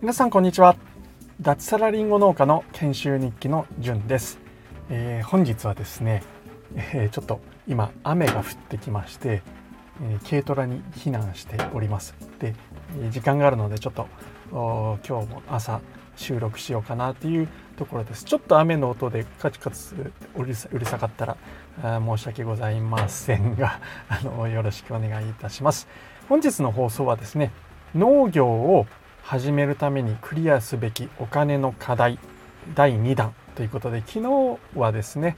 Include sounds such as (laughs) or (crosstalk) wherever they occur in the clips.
皆さんこんにちは。脱サラリンゴ農家の研修日記のじゅんです、えー、本日はですね、えー、ちょっと今雨が降ってきまして、えー、軽トラに避難しております。で時間があるのでちょっと今日も朝収録しようかなっていうところです。ちょっと雨の音でカチカチうるさかったら申し訳ございませんが (laughs) あのよろしくお願いいたします。本日の放送はですね農業を始めるためにクリアすべきお金の課題第2弾ということで昨日はですね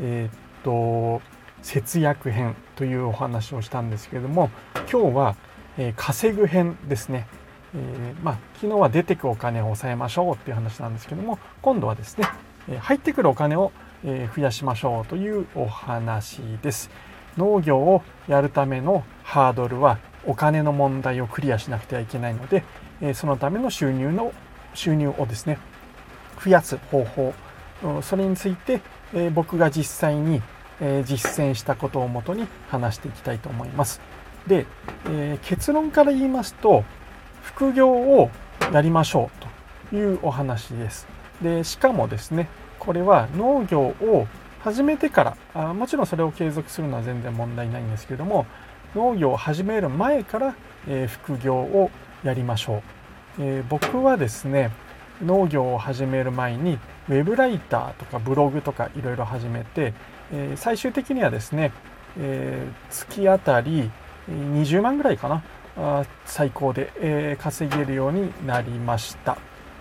えー、っと節約編というお話をしたんですけれども今日は、えー、稼ぐ編ですね。えー、まあ、昨日は出てくお金を抑えましょうっていう話なんですけども今度はですね、え入ってくるお金を、え増やしましょうというお話です。農業をやるためのハードルはお金の問題をクリアしなくてはいけないので、えそのための収入の収入をですね増やす方法それについて、え僕が実際に、え実践したことをもとに話していきたいと思います。で、え結論から言いますと副業をやりましょうというお話です。でしかもですねこれは農業を始めてからあもちろんそれを継続するのは全然問題ないんですけども農業を始める前から、えー、副業をやりましょう、えー、僕はですね農業を始める前にウェブライターとかブログとかいろいろ始めて、えー、最終的にはですね、え月当たり20万ぐらいかな最高で、えー、稼げるようになりました。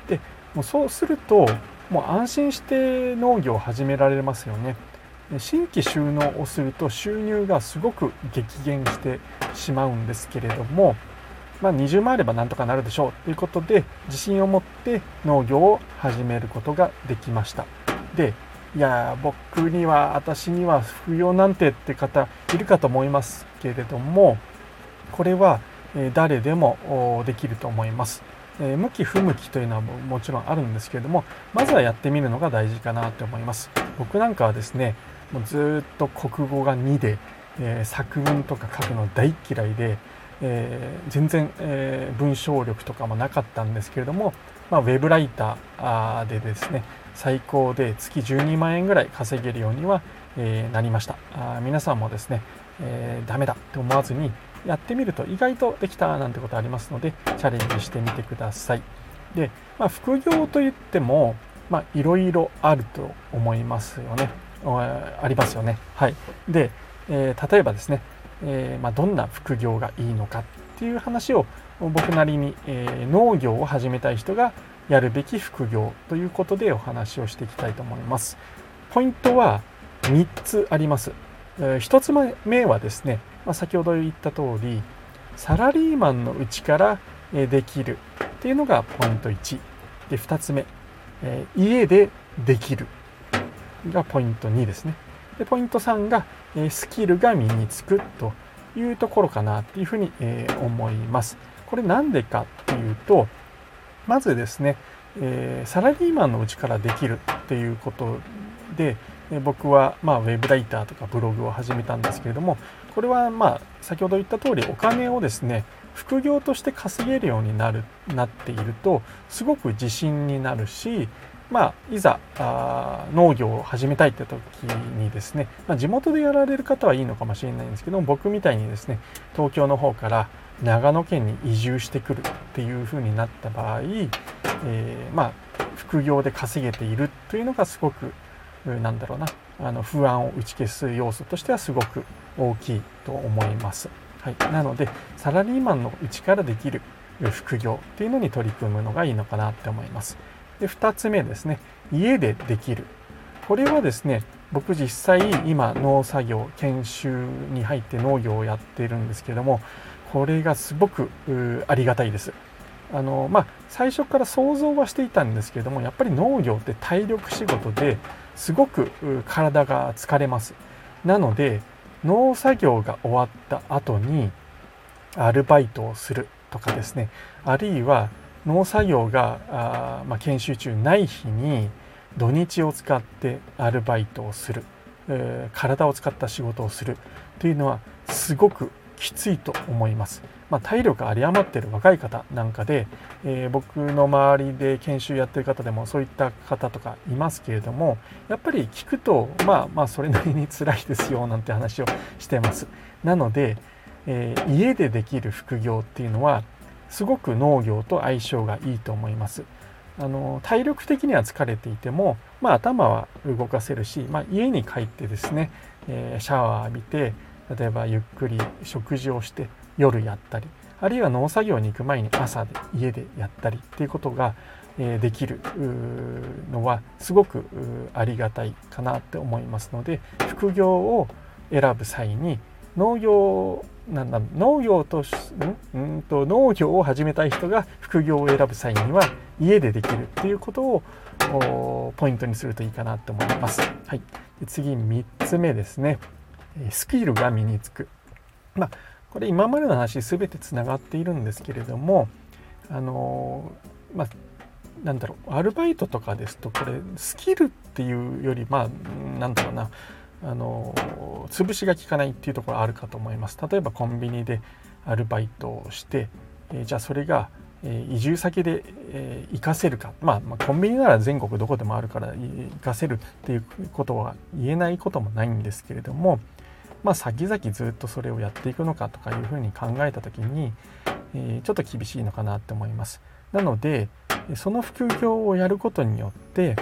でもうそうするともう安心して農業を始められますよね。新規収納をすると収入がすごく激減してしまうんですけれども、まあ、20万あればなんとかなるでしょうということで自信を持って農業を始めることができました。でいや僕には私には副業なんてって方いるかと思いますけれどもこれは誰でもできると思います。向き不向きというのはもちろんあるんですけれどもまずはやってみるのが大事かなと思います僕なんかはですねもうずっと国語が2で、えー、作文とか書くの大嫌いで、えー、全然、えー、文章力とかもなかったんですけれども、まあ、ウェブライターでですね最高で月12万円ぐらい稼げるようには、えなりましたあ皆さんもですね、えー、ダメだって思わずにやってみると意外とできたなんてことありますのでチャレンジしてみてください。で、まあ、副業といってもいろいろあると思いますよね。ありますよね。はい。で、えー、例えばですね、えー、まあ、どんな副業がいいのかっていう話を僕なりに、えー、農業を始めたい人がやるべき副業ということでお話をしていきたいと思います。ポイントは3つあります。え1つ目はですね、まあ、先ほど言った通りサラリーマンのうちからできるっていうのがポイント1で2つ目、え家でできるがポイント2ですね。でポイント3が、えスキルが身につくというところかなっていうふうに、え思います。これなんでかっていうとまずですね、えサラリーマンのうちからできるっていうことで、僕はまあウェブライターとかブログを始めたんですけれどもこれはまあ先ほど言った通りお金をですね副業として稼げるようになるなっているとすごく自信になるしまあ、いざあ農業を始めたいって時にですね、まあ、地元でやられる方はいいのかもしれないんですけど僕みたいにですね東京の方から長野県に移住してくるっていう風になった場合、えー、まあ副業で稼げているというのがすごくなんだろうなあの不安を打ち消す要素としてはすごく大きいと思います。はい、なのでサラリーマンのうちからできる副業っていうのに取り組むのがいいのかなって思います。で2つ目ですね家でできるこれはですね僕実際今農作業研修に入って農業をやってるんですけどもこれがすごくありがたいです。あのまあ、最初から想像はしていたんですけどもやっぱり農業って体力仕事ですごく体が疲れます。なので農作業が終わった後にアルバイトをするとかですね。あるいは農作業があ、まあ、研修中ない日に土日を使ってアルバイトをする、えー、体を使った仕事をする。というのはすごくきついと思います。まあ、体力有り余ってる若い方なんかで、えー、僕の周りで研修やってる方でもそういった方とかいますけれどもやっぱり聞くとまあまあそれなりに辛いですよなんて話をしてます。なので、えー、家でできる副業っていうのはすごく農業と相性がいいと思います。あの体力的には疲れていても、まあ、頭は動かせるし、まあ、家に帰ってですね、えー、シャワー浴びて例えばゆっくり食事をして夜やったりあるいは農作業に行く前に朝で家でやったりっていうことが、できるのはすごくありがたいかなって思いますので副業を選ぶ際に農業なんだ農業とん？と農業を始めたい人が副業を選ぶ際には家でできるっていうことをポイントにするといいかなと思います。はい、次3つ目ですね。スキルが身につく。まあ、これ今までの話全てつながっているんですけれどもあのまあなんだろうアルバイトとかですとこれスキルっていうよりまあなんだろうなあの潰しが効かないっていうところあるかと思います例えばコンビニでアルバイトをして、えー、じゃあそれが、えー、移住先で、えー、活かせるか、まあ、まあ、コンビニなら全国どこでもあるから活かせるっていうことは言えないこともないんですけれどもまあ先々ずっとそれをやっていくのかとかいうふうに考えた時に、えちょっと厳しいのかなって思いますなのでその副業をやることによって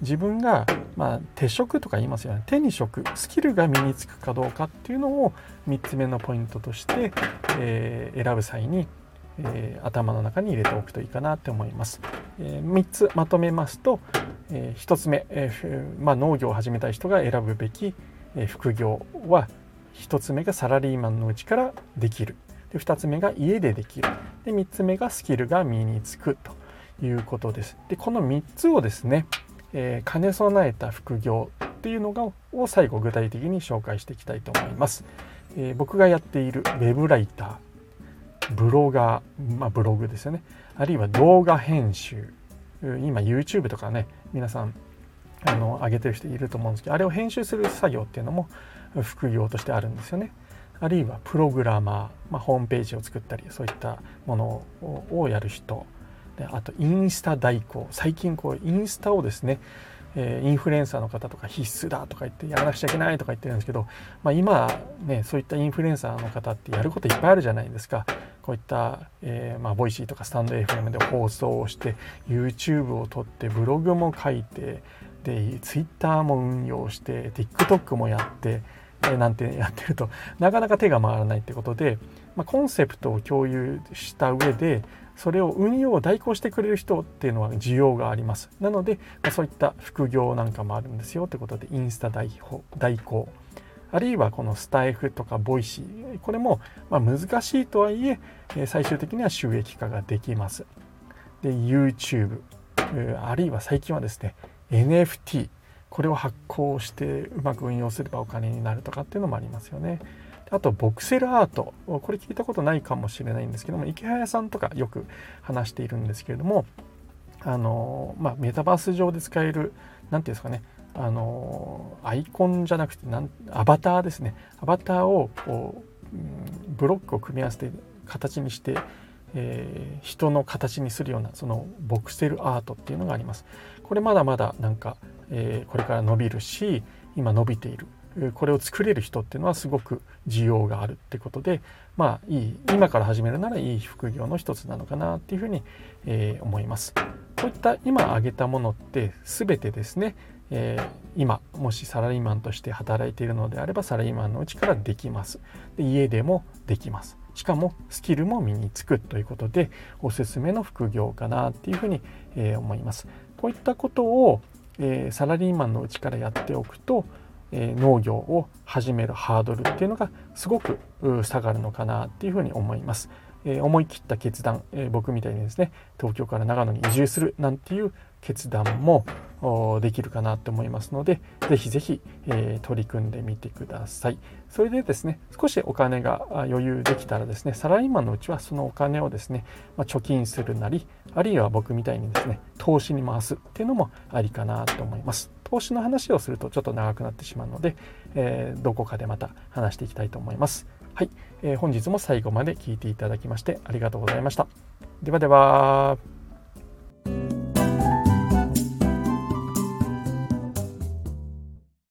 自分が、まあ、手職とか言いますよね手に職スキルが身につくかどうかっていうのを3つ目のポイントとして、えー、選ぶ際に、えー、頭の中に入れておくといいかなって思います。えー、3つまとめますと、え1つ目、えまあ、農業を始めたい人が選ぶべき、副業は1つ目がサラリーマンのうちからできるで2つ目が家でできるで3つ目がスキルが身につくということです。でこの3つをですねえー、兼ね備えた副業っていうのがを最後具体的に紹介していきたいと思います。えー、僕がやっているウェブライター、ブロガー、まあ、ブログですよね。あるいは動画編集、今 YouTube とかね、皆さんあの上げてる人いると思うんですけど、あれを編集する作業っていうのも副業としてあるんですよね。あるいはプログラマー、まあ、ホームページを作ったりそういったものをやる人。であとインスタ代行。最近こうインスタをですねえインフルエンサーの方とか必須だとか言ってやらなくちゃいけないとか言ってるんですけど、まあ、今ねそういったインフルエンサーの方ってやることいっぱいあるじゃないですか。こういった、えー、まあ、ボイシーとかスタンド FM で放送をして YouTube を撮ってブログも書いてで Twitter も運用して TikTok もやって、なんてやってるとなかなか手が回らないってことで、まあ、コンセプトを共有した上でそれを運用を代行してくれる人っていうのは需要があります。なので、まあ、そういった副業なんかもあるんですよということで、インスタ代代行。あるいはこのスタイフとかボイシー、これもま難しいとはいえ、最終的には収益化ができます。で、YouTube、あるいは最近はですね、NFT、これを発行してうまく運用すればお金になるとかっていうのもありますよね。あとボクセルアート。これ聞いたことないかもしれないんですけども池早さんとかよく話しているんですけれどもあの、まあ、メタバース上で使える何て言うんですかね。あのアイコンじゃなくてなんアバターですね。アバターをこう、うん、ブロックを組み合わせて形にして、えー、人の形にするようなそのボクセルアートっていうのがあります。これまだまだなんか、えー、これから伸びるし今伸びているこれを作れる人っていうのはすごく需要があるってことでまあいい今から始めるならいい副業の一つなのかなっていうふうに、えー、思います。こういった今挙げたものって全てですね、えー、今もしサラリーマンとして働いているのであればサラリーマンのうちからできます。で家でもできます。しかもスキルも身につくということでおすすめの副業かなっていうふうに、え、思います。こういったことを、えサラリーマンのうちからやっておくとえ農業を始めるハードルっていうのがすごく下がるのかなっていうふうに思います。え思い切った決断、え僕みたいにですね東京から長野に移住するなんていう決断もできるかなと思いますので是非是非、え取り組んでみてくださいそれでですね少しお金が余裕できたらですねサラリーマンのうちはそのお金をですね、ま貯金するなりあるいは僕みたいにですね投資に回すっていうのもありかなと思います投資の話をするとちょっと長くなってしまうので、えー、どこかでまた話していきたいと思いますはい、えー、本日も最後まで聞いていただきましてありがとうございました。ではでは。